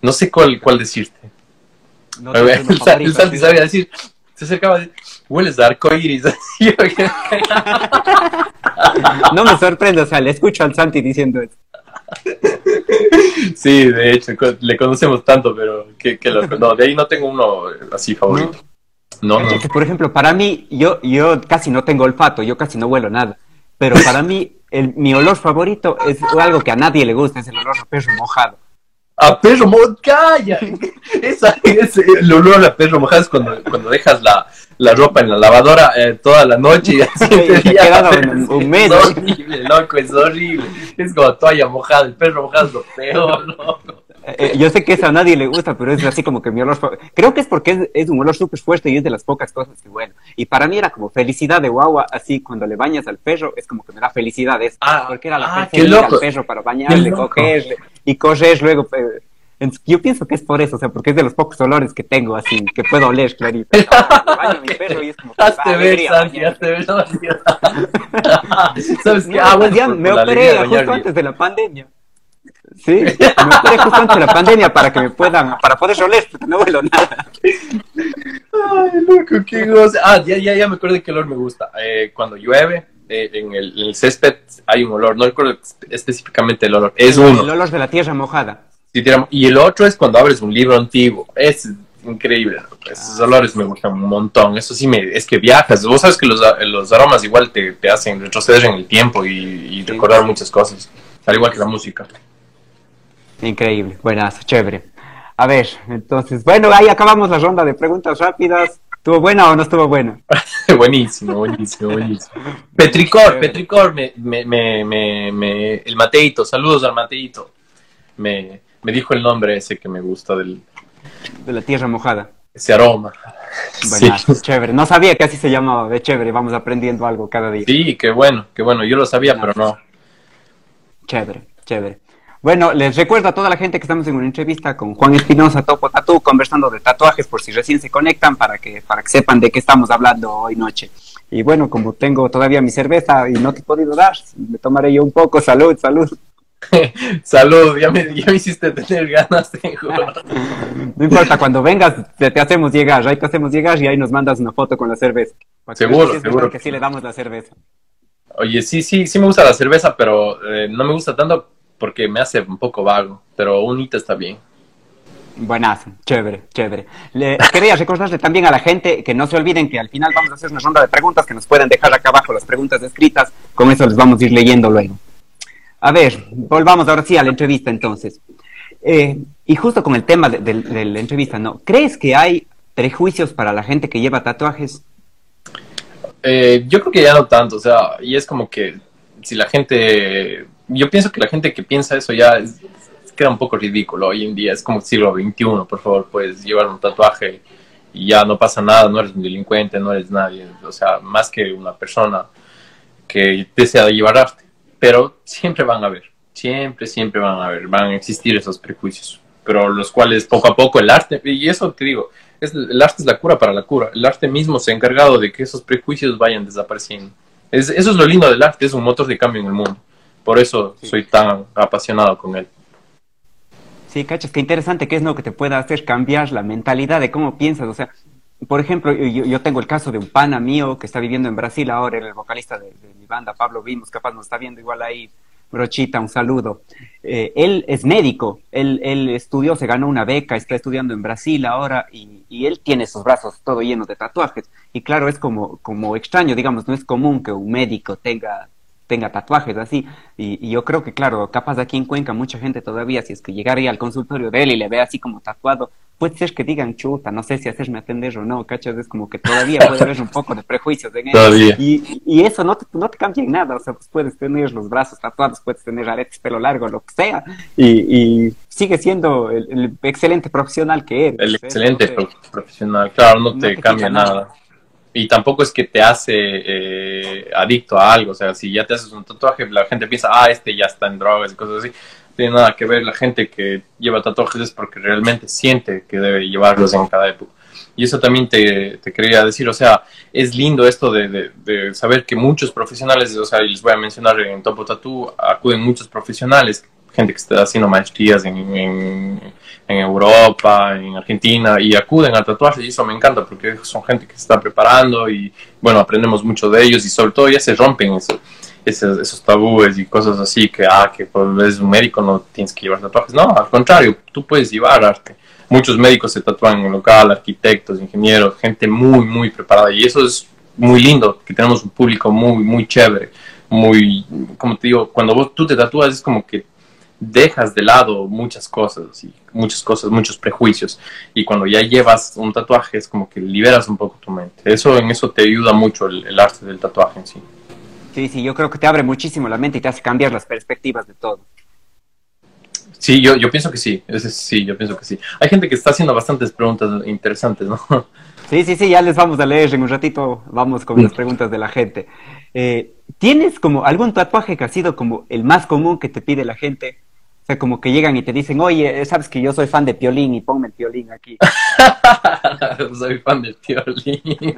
No sé cuál, cuál decirte. No A ver, el, Santi así. sabía decir, se acercaba a decir, hueles a oye. No me sorprende, o sea, le escucho al Santi diciendo eso. Sí, de hecho, le conocemos tanto, pero que, que loco. No, de ahí no tengo uno eh, así favorito. No, no. Por ejemplo, para mí, yo, yo casi no tengo olfato, yo casi no huelo nada. Pero para mí, el, mi olor favorito es algo que a nadie le gusta, es el olor a perro mojado. A perro mojado, calla. Esa, ese, el olor a perro mojado es cuando, cuando dejas la, la ropa en la lavadora eh, toda la noche y así te queda un- un mes. Es horrible, loco, es horrible. Es como toalla mojada, el perro mojado es lo peor, loco. Eh, yo sé que eso a nadie le gusta, pero es así como que mi olor. Creo que es porque es, es un olor súper fuerte y es de las pocas cosas que bueno. Y para mí era como felicidad de guagua, así cuando le bañas al perro, es como que me da felicidad eso. Ah, porque era la ah, felicidad al perro para bañarle, cogerle y correr luego. eh, Yo pienso que es por eso, o sea, porque es de los pocos olores que tengo así, que puedo oler clarito. Baño a mi perro y es como Hazte ver, Santi, hazte ver. ¿Sabes qué? No, Ah, bueno, ya me operé justo antes de la pandemia. Sí, me operé justo antes de la pandemia para que me puedan, para poder oler, porque no huelo nada. Ay, loco, qué gozo. Ah, ya, ya, ya me acuerdo de qué olor me gusta. Eh, cuando llueve, eh, en, el, en el césped hay un olor, no recuerdo específicamente el olor, es El uno. olor de la tierra mojada. Y el otro es cuando abres un libro antiguo. Es increíble. Esos Ah, olores me gustan un montón. Eso sí, me, es que viajas. Vos sabes que los, los aromas igual te, te hacen retroceder en el tiempo y, y Sí. recordar muchas cosas. Al igual que la música. Increíble, buenas, chévere. A ver, entonces, bueno, ahí acabamos la ronda de preguntas rápidas. ¿Estuvo buena o no estuvo buena? buenísimo, buenísimo, buenísimo. Petricor, Petricor, me, me, me, me, me- el Mateito, saludos al Mateito. Me, me dijo el nombre ese que me gusta del De la tierra mojada. ese aroma. Buenas, Sí. chévere. No sabía que así se llamaba, de chévere, vamos aprendiendo algo cada día. sí, qué bueno, qué bueno. Yo lo sabía, pero no. Chévere, chévere. Bueno, les recuerdo a toda la gente que estamos en una entrevista con Juan Espinosa, Topo Tatú, conversando de tatuajes por si recién se conectan para que, para que sepan de qué estamos hablando hoy noche. Y bueno, como tengo todavía mi cerveza y no te he podido dar, me tomaré yo un poco. Salud, salud. Salud, ya me, ya me hiciste tener ganas de jugar. No importa, cuando vengas te, te hacemos llegar, ahí te hacemos llegar y ahí nos mandas una foto con la cerveza. Para que Seguro, que seguro. Que sí le damos la cerveza. Oye, sí, sí, sí me gusta la cerveza, pero eh, no me gusta tanto porque me hace un poco vago. Pero un hito está bien. Buenazo, chévere, chévere. Le, quería recordarle también a la gente que no se olviden que al final vamos a hacer una ronda de preguntas que nos pueden dejar acá abajo las preguntas escritas. Con eso les vamos a ir leyendo luego. A ver, volvamos ahora sí a la entrevista entonces. Eh, y justo con el tema de, de- de la entrevista, ¿no? ¿Crees que hay prejuicios para la gente que lleva tatuajes? Eh, yo creo que ya no tanto, o sea, y es como que si la gente, yo pienso que la gente que piensa eso ya queda un poco ridículo hoy en día, es como siglo XXI, por favor, puedes llevar un tatuaje y ya no pasa nada, no eres un delincuente, no eres nadie, o sea, más que una persona que desea llevar arte, pero siempre van a haber, siempre, siempre van a haber, van a existir esos prejuicios, pero los cuales poco a poco el arte, y eso te digo, es, el arte es la cura para la cura. El arte mismo se ha encargado de que esos prejuicios vayan desapareciendo. Es, eso es lo lindo del arte, es un motor de cambio en el mundo. Por eso Sí. soy tan apasionado con él. Sí, cachas, qué interesante que es lo que te pueda hacer cambiar la mentalidad de cómo piensas. O sea, por ejemplo, yo, yo tengo el caso de un pana mío que está viviendo en Brasil ahora, era el vocalista de, de mi banda, Pablo Vimos, capaz nos está viendo igual ahí. Brochita, un saludo. Eh, él es médico, él, él estudió, se ganó una beca, está estudiando en Brasil ahora y, y él tiene sus brazos todo llenos de tatuajes. Y claro, es como, como extraño, digamos, no es común que un médico tenga, tenga tatuajes así. Y, y yo creo que, claro, capaz de aquí en Cuenca mucha gente todavía, si es que llegaría al consultorio de él y le ve así como tatuado, puede ser que digan chuta, no sé si hacerme atender o no, ¿cachas? Es como que todavía puede haber un poco de prejuicios en él. Todavía. Y, y eso no te, no te cambia en nada, o sea, pues puedes tener los brazos tatuados, puedes tener aretes, pelo largo, lo que sea, y, y sigue siendo el, el excelente profesional que eres. El excelente No te- profesional, claro, no no te te cambia nada. nada. Y tampoco es que te hace eh, adicto a algo. O sea, si ya te haces un tatuaje, la gente piensa, ah, este ya está en drogas y cosas así. No tiene nada que ver. La gente que lleva tatuajes es porque realmente siente que debe llevarlos en cada época. Y eso también te, te quería decir, o sea, es lindo esto de, de- saber que muchos profesionales, o sea, y les voy a mencionar en Topo Tattoo, acuden muchos profesionales, gente que está haciendo maestrías en, en, en Europa, en Argentina, y acuden a tatuajes, y eso me encanta, porque son gente que se está preparando, y bueno, aprendemos mucho de ellos, y sobre todo ya se rompen eso, esos, esos tabúes y cosas así, que, ah, que pues, eres un médico, no tienes que llevar tatuajes, no, al contrario, tú puedes llevar arte. Muchos médicos se tatúan en local, arquitectos, ingenieros, gente muy, muy preparada, y eso es muy lindo, que tenemos un público muy, muy chévere, muy, como te digo, cuando vos, tú te tatúas es como que dejas de lado muchas cosas y muchas cosas, muchos prejuicios. Y cuando ya llevas un tatuaje es como que liberas un poco tu mente. Eso en eso te ayuda mucho el, el arte del tatuaje en sí. Sí, sí, yo creo que te abre muchísimo la mente y te hace cambiar las perspectivas de todo. Sí, yo, yo pienso que sí. sí, yo pienso que sí. Hay gente que está haciendo bastantes preguntas interesantes, ¿no? Sí, sí, sí, ya les vamos a leer en un ratito. Vamos con las preguntas de la gente. Eh, ¿Tienes como algún tatuaje que ha sido como el más común que te pide la gente? Sea, como que llegan y te dicen, oye, sabes que yo soy fan de Piolín y ponme el Piolín aquí. soy fan del Piolín.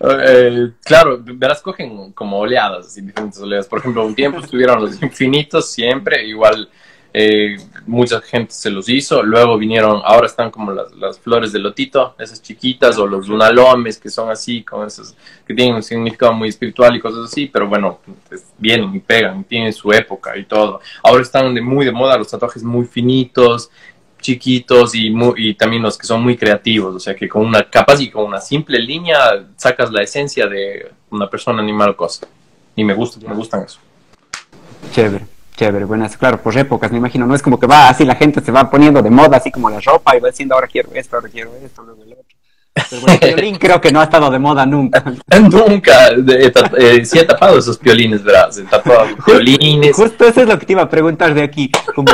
Claro, verás, cogen como oleadas, diferentes oleadas. Por ejemplo, un tiempo estuvieron los infinitos siempre, igual eh, mucha gente se los hizo, luego vinieron, ahora están como las, las, flores de lotito, esas chiquitas, o los lunalomes, que son así, con esos, que tienen un significado muy espiritual y cosas así, pero bueno, pues, vienen y pegan, tienen su época y todo. Ahora están de, muy de moda los tatuajes muy finitos, chiquitos y, muy, y también los que son muy creativos, o sea que con una, capaz y con una simple línea sacas la esencia de una persona, animal o cosa. Y me gusta, me gustan eso. Chévere. Chévere, buenas, claro, por épocas, me imagino, no es como que va así la gente se va poniendo de moda, así como la ropa, y va diciendo ahora quiero esto, ahora quiero esto, luego el otro. Pero bueno, el violín creo que no ha estado de moda nunca. nunca, eh, sí he tapado esos violines, ¿verdad? He tapado violines. Justo eso es lo que te iba a preguntar de aquí, como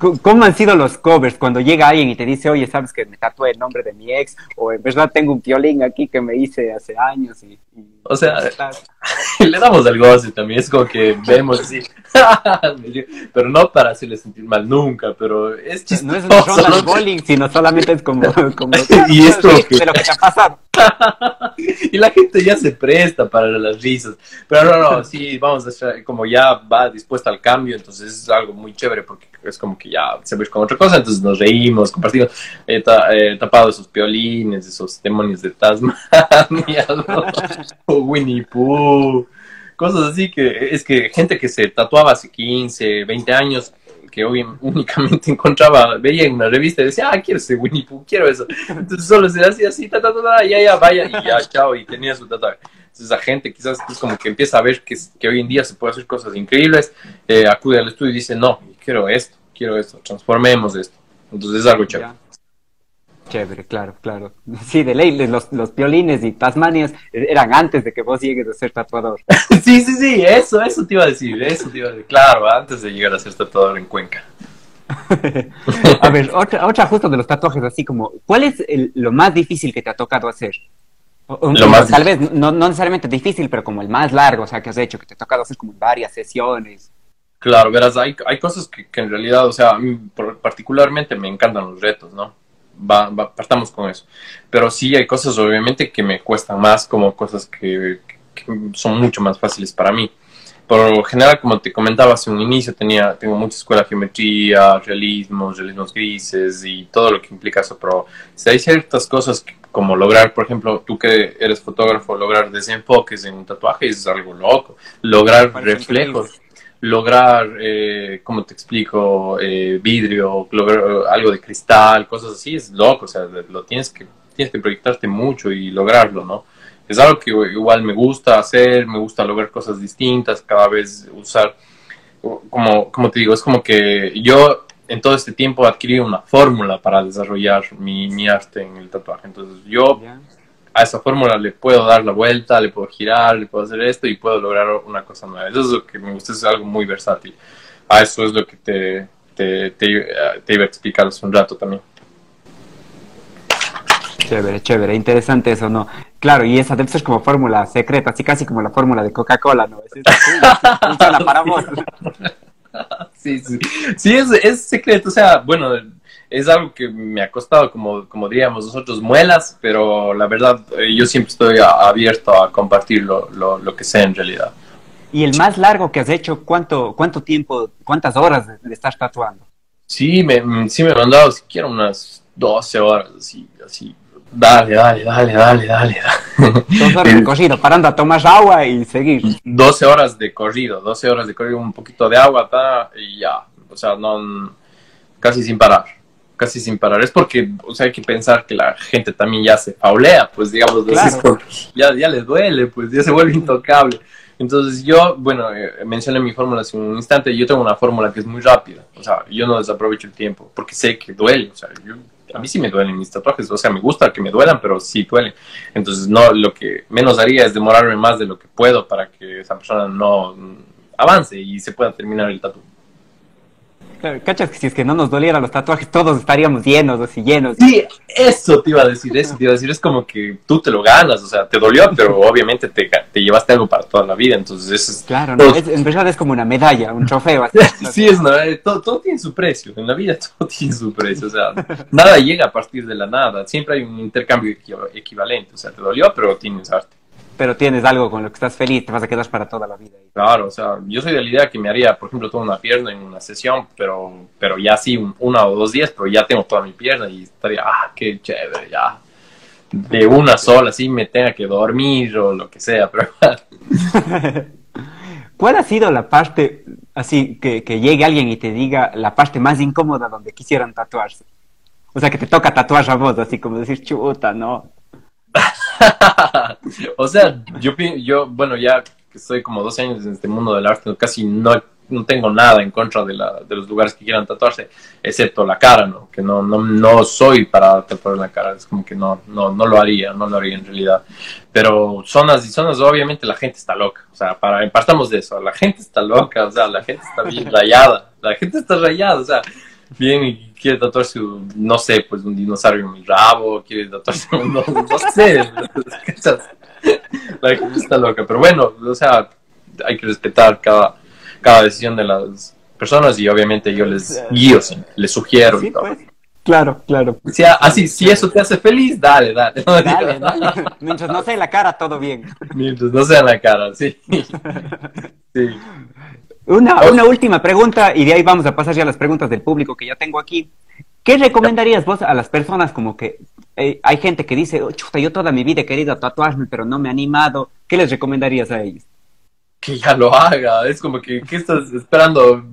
¿Cómo han sido los covers cuando llega alguien y te dice, oye, sabes que me tatué el nombre de mi ex? O en verdad tengo un violín aquí que me hice hace años y... o sea, le damos al goce también, es como que vemos así, pero no para hacerle sentir mal nunca, pero es chistoso. No es un Ronald Bowling, sino solamente es como... como y esto de lo que te ha pasado. y la gente ya se presta para las risas. Pero no, no, sí, vamos a estar, como ya va dispuesta al cambio, entonces es algo muy chévere porque es como que ya se ve con otra cosa, entonces nos reímos, compartimos, he tapado esos piolines, esos demonios de Tasmania, o Winnie Pooh, cosas así que es que gente que se tatuaba hace 15, 20 años, que hoy únicamente encontraba, veía en una revista y decía, ah, quiero ese Winnie Pooh, quiero eso. Entonces solo se hacía así, ta, ta, ta, ya, ya, vaya, y ya, chao, y tenía su tatuaje. Entonces la gente quizás es como que empieza a ver que, que hoy en día se puede hacer cosas increíbles, eh, acude al estudio y dice, no, quiero esto, quiero esto, transformemos esto. Entonces es algo chévere. Chévere, claro, claro. Sí, de ley, los, los piolines y Tasmanias eran antes de que vos llegues a ser tatuador. sí, sí, sí, eso, eso te iba a decir, eso te iba a decir. Claro, antes de llegar a ser tatuador en Cuenca. a ver, otra, otra justo de los tatuajes, así como, ¿cuál es lo más difícil que te ha tocado hacer? lo más tal vez no, no, necesariamente difícil, pero como el más largo, o sea, que has hecho, que te ha tocado hacer como varias sesiones. Claro, verás, hay, hay cosas que, que en realidad, o sea, a mí particularmente me encantan los retos, ¿no? va, partamos con eso. Pero sí hay cosas obviamente que me cuestan más, como cosas que, son mucho más fáciles para mí. Por lo general, como te comentaba hace un inicio, tenía, tengo mucha escuela de geometría, realismo, realismos grises y todo lo que implica eso, pero si hay ciertas cosas como lograr, por ejemplo, tú que eres fotógrafo, lograr desenfoques en un tatuaje es algo loco, lograr reflejos lograr, eh, como te explico, eh, vidrio, lograr algo de cristal, cosas así, es loco, o sea, lo tienes que, tienes que proyectarte mucho y lograrlo, ¿no? Es algo que igual me gusta hacer, me gusta lograr cosas distintas, cada vez usar, como, como te digo, es como que yo en todo este tiempo adquirí una fórmula para desarrollar mi, mi arte en el tatuaje, entonces yo a esa fórmula le puedo dar la vuelta, le puedo girar, le puedo hacer esto y puedo lograr una cosa nueva. Eso es lo que me gusta, es algo muy versátil. A eso es lo que te, te, te, iba a explicar hace un rato también. Chévere, chévere, interesante eso, ¿no? Claro, y esa debe ser como fórmula secreta, así casi como la fórmula de Coca-Cola, ¿no? Es, para vos. Sí, sí, sí es, es secreto, o sea, bueno, es algo que me ha costado, como, como diríamos nosotros, muelas, pero la verdad eh, yo siempre estoy abierto a compartir lo, lo, que sé en realidad. ¿Y el más largo que has hecho, cuánto, cuánto tiempo, cuántas horas de, estar tatuando? Sí, me, mm, sí me he mandado siquiera unas 12 horas, así, así. Dale, dale, dale, dale, dale. Dos horas de corrido, parando a tomar agua y seguir. 12 horas de corrido, 12 horas de corrido, un poquito de agua, y ya. O sea, no, casi sin parar casi sin parar. Es porque, o sea, hay que pensar que la gente también ya se faulea, pues digamos, ya, ya les duele, pues ya se vuelve intocable. Entonces yo, bueno, eh, mencioné mi fórmula hace un instante, yo tengo una fórmula que es muy rápida, o sea, yo no desaprovecho el tiempo, porque sé que duele, o sea, a mí sí me duelen mis tatuajes, o sea, me gusta que me duelan, pero sí duelen. Entonces, no, lo que menos haría es demorarme más de lo que puedo para que esa persona no avance y se pueda terminar el tatuaje. Cachas que si es que no nos dolieran los tatuajes, todos estaríamos llenos, así llenos. Sí, eso te iba a decir, eso te iba a decir, es como que tú te lo ganas, o sea, te dolió, pero obviamente te, te llevaste algo para toda la vida, entonces eso es... Claro, no, es, en verdad es como una medalla, un trofeo. Así, sí, es no, eh, todo, todo, tiene su precio, en la vida todo tiene su precio, o sea, nada llega a partir de la nada, siempre hay un intercambio equivalente, o sea, te dolió, pero tienes arte pero tienes algo con lo que estás feliz, te vas a quedar para toda la vida. Claro, o sea, yo soy de la idea que me haría, por ejemplo, toda una pierna en una sesión, pero, pero ya sí, una o dos días, pero ya tengo toda mi pierna y estaría, ah, qué chévere, ya. De una sola, así me tenga que dormir o lo que sea, pero... ¿Cuál ha sido la parte, así, que, que llegue alguien y te diga la parte más incómoda donde quisieran tatuarse? O sea, que te toca tatuar a vos, así como decir, chuta, ¿no? o sea, yo, yo, bueno, ya que estoy como dos años en este mundo del arte, casi no, no tengo nada en contra de, la, de los lugares que quieran tatuarse, excepto la cara, ¿no? Que no, no, no soy para tatuar la cara, es como que no, no, no lo haría, no lo haría en realidad. Pero zonas y zonas, obviamente la gente está loca, o sea, para, partamos de eso, la gente está loca, o sea, la gente está bien rayada, la gente está rayada, o sea, bien y quiere tatuarse, no sé, pues un dinosaurio en mi rabo, quiere tatuarse, no, no sé, la gente está loca, pero bueno, o sea, hay que respetar cada, cada decisión de las personas y obviamente yo les guío, les sugiero y todo. Pues. Claro, claro. Si, así, si eso te hace feliz, dale, dale. dale, dale. Mientras no sea en la cara, todo bien. Mientras no sea en la cara, sí. sí. Una, una última pregunta y de ahí vamos a pasar ya a las preguntas del público que ya tengo aquí. ¿Qué recomendarías vos a las personas como que eh, hay gente que dice, oh, chuta, yo toda mi vida he querido tatuarme, pero no me he animado? ¿Qué les recomendarías a ellos? Que ya lo haga. Es como que, ¿qué estás esperando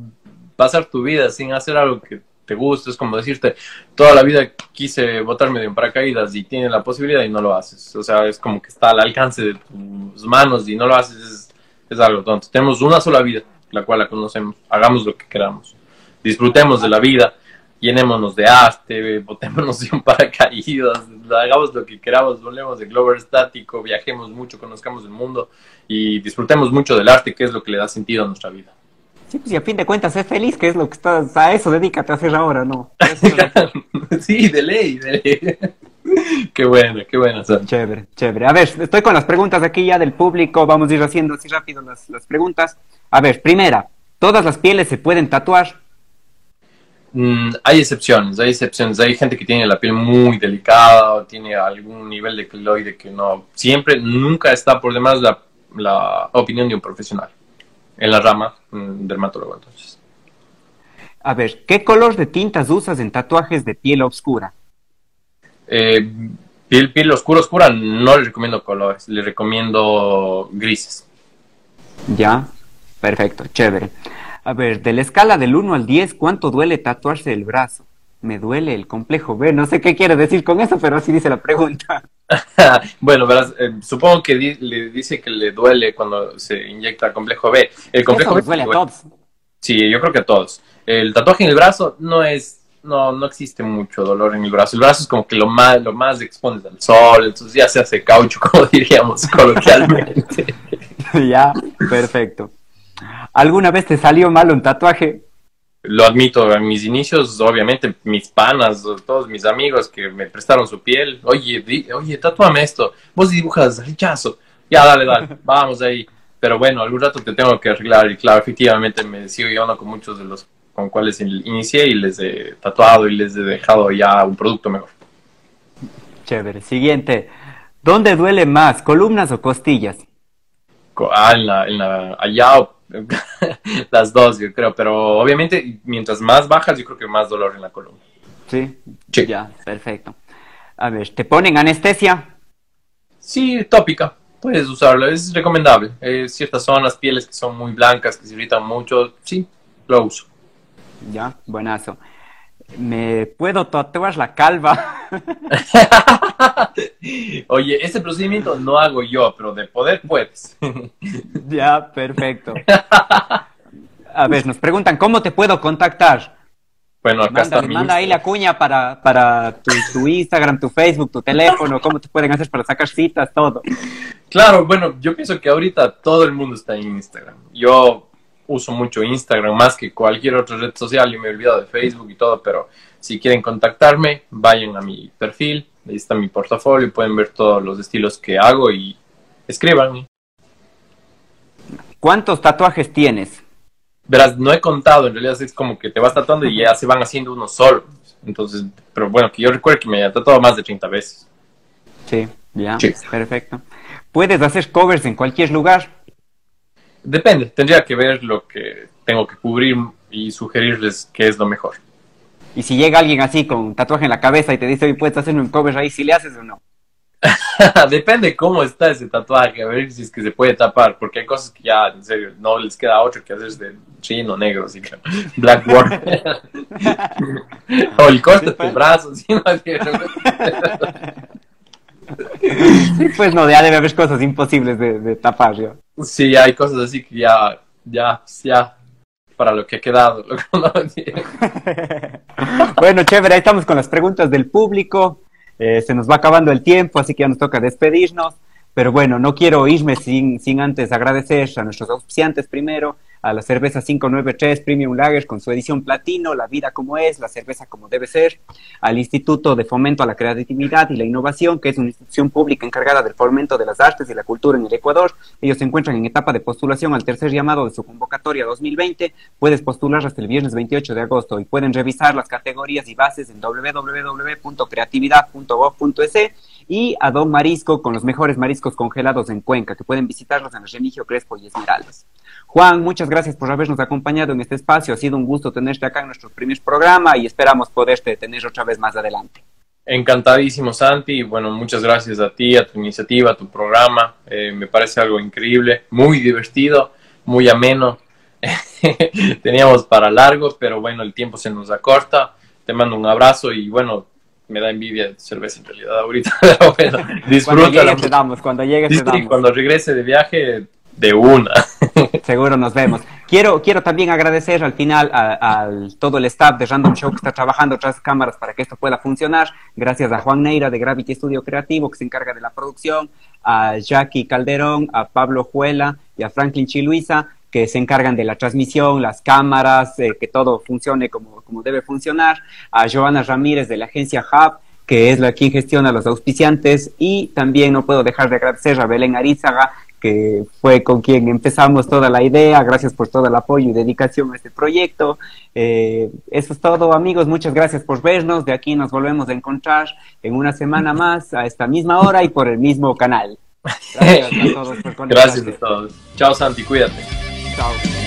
pasar tu vida sin hacer algo que te guste? Es como decirte, toda la vida quise botarme de un paracaídas y tienes la posibilidad y no lo haces. O sea, es como que está al alcance de tus manos y no lo haces. Es, es algo tonto. Tenemos una sola vida la cual la conocemos. Hagamos lo que queramos. Disfrutemos de la vida, llenémonos de arte, botémonos de un paracaídas, hagamos lo que queramos, volvemos de globo estático, viajemos mucho, conozcamos el mundo y disfrutemos mucho del arte, que es lo que le da sentido a nuestra vida. Sí, pues y a fin de cuentas, sé feliz, que es lo que estás, a eso dedícate a hacer ahora, ¿no? sí, de ley, de ley. qué bueno, qué bueno. Chévere, chévere. A ver, estoy con las preguntas aquí ya del público, vamos a ir haciendo así rápido las, las preguntas. A ver, primera, ¿todas las pieles se pueden tatuar? Mm, hay excepciones, hay excepciones. Hay gente que tiene la piel muy delicada o tiene algún nivel de keloide que no. Siempre, nunca está por demás la, la opinión de un profesional en la rama mm, dermatólogo. Entonces. A ver, ¿qué color de tintas usas en tatuajes de piel oscura? Eh, piel, piel oscura, oscura, no le recomiendo colores, le recomiendo grises. Ya, Perfecto, chévere. A ver, de la escala del 1 al 10, ¿cuánto duele tatuarse el brazo? Me duele el complejo B. No sé qué quiere decir con eso, pero así dice la pregunta. bueno, verás, eh, supongo que le dice que le duele cuando se inyecta el complejo B. El complejo B duele a todos. Sí, yo creo que a todos. El tatuaje en el brazo no es, no, no existe mucho dolor en el brazo. El brazo es como que lo más, lo más expones al sol, entonces ya se hace caucho, como diríamos coloquialmente. ya, perfecto. ¿Alguna vez te salió mal un tatuaje? Lo admito, en mis inicios, obviamente, mis panas, todos mis amigos que me prestaron su piel, oye, oye, tatuame esto, vos dibujas rechazo, ya, dale, dale, vamos ahí. Pero bueno, algún rato te tengo que arreglar y claro, efectivamente me sigo llevando con muchos de los con cuales inicié y les he tatuado y les he dejado ya un producto mejor. Chévere. Siguiente. ¿Dónde duele más, columnas o costillas? Ah, en la, en la, allá las dos, yo creo, pero obviamente mientras más bajas, yo creo que más dolor en la columna. Sí, ya, perfecto. A ver, ¿te ponen anestesia? Sí, tópica, puedes usarlo, es recomendable. Eh, ciertas zonas, pieles que son muy blancas, que se irritan mucho, sí, lo uso. Ya, buenazo. ¿Me puedo tatuar la calva? Oye, ese procedimiento no hago yo, pero de poder puedes. ya, perfecto. A ver, nos preguntan, ¿cómo te puedo contactar? Bueno, acá manda, está manda ahí la cuña para, para tu, Instagram, tu Facebook, tu teléfono, cómo te pueden hacer para sacar citas, todo. Claro, bueno, yo pienso que ahorita todo el mundo está en Instagram. Yo uso mucho Instagram más que cualquier otra red social y me he olvidado de Facebook y todo, pero si quieren contactarme, vayan a mi perfil, ahí está mi portafolio, pueden ver todos los estilos que hago y escriban. ¿Cuántos tatuajes tienes? Verás, no he contado, en realidad es como que te vas tatuando y ya se van haciendo uno solo. Entonces, pero bueno, que yo recuerdo que me he tatuado más de 30 veces. Sí, ya, perfecto. ¿Puedes hacer covers en cualquier lugar? Depende, tendría que ver lo que tengo que cubrir y sugerirles qué es lo mejor. Y si llega alguien así con tatuaje en la cabeza y te dice, hoy puedes hacerme un cover ahí, si le haces o no. Depende cómo está ese tatuaje, a ver si es que se puede tapar, porque hay cosas que ya, en serio, no les queda otro que hacer de chino, negro, así que black work. o el corte de brazo, ¿sí? no, sí, pues no, ya debe haber cosas imposibles de, tapar, yo. Sí, hay cosas así que ya, ya, ya, para lo que ha quedado. bueno, chévere, ahí estamos con las preguntas del público. Eh, se nos va acabando el tiempo, así que ya nos toca despedirnos. Pero bueno, no quiero irme sin, sin antes agradecer a nuestros auspiciantes primero, a la cerveza 593 Premium Lager con su edición platino, La vida como es, la cerveza como debe ser, al Instituto de Fomento a la Creatividad y la Innovación, que es una institución pública encargada del fomento de las artes y la cultura en el Ecuador. Ellos se encuentran en etapa de postulación al tercer llamado de su convocatoria 2020. Puedes postular hasta el viernes 28 de agosto y pueden revisar las categorías y bases en www.creatividad.gov.es y a Don Marisco con los mejores mariscos congelados en Cuenca, que pueden visitarlos en Remigio Crespo y Esmeraldas. Juan, muchas gracias por habernos acompañado en este espacio. Ha sido un gusto tenerte acá en nuestro primer programa y esperamos poderte tener otra vez más adelante. Encantadísimo, Santi. Bueno, muchas gracias a ti, a tu iniciativa, a tu programa. Eh, me parece algo increíble, muy divertido, muy ameno. Teníamos para largo, pero bueno, el tiempo se nos acorta. Te mando un abrazo y bueno, me da envidia de cerveza en realidad ahorita. bueno, disfruta. Cuando llegue te damos, cuando llegue te damos. Cuando regrese de viaje, de una. Seguro nos vemos. Quiero, quiero también agradecer al final a, todo el staff de Random Show que está trabajando tras cámaras para que esto pueda funcionar. Gracias a Juan Neira de Gravity Studio Creativo que se encarga de la producción, a Jackie Calderón, a Pablo Juela y a Franklin Chiluisa que se encargan de la transmisión, las cámaras, eh, que todo funcione como, como debe funcionar, a Joana Ramírez de la agencia Hub, que es la quien gestiona los auspiciantes, y también no puedo dejar de agradecer a Belén Arizaga, que fue con quien empezamos toda la idea. Gracias por todo el apoyo y dedicación a este proyecto. Eh, eso es todo, amigos. Muchas gracias por vernos. De aquí nos volvemos a encontrar en una semana más a esta misma hora y por el mismo canal. Gracias a todos por Gracias a todos. Chao, Santi. Cuídate. Chao.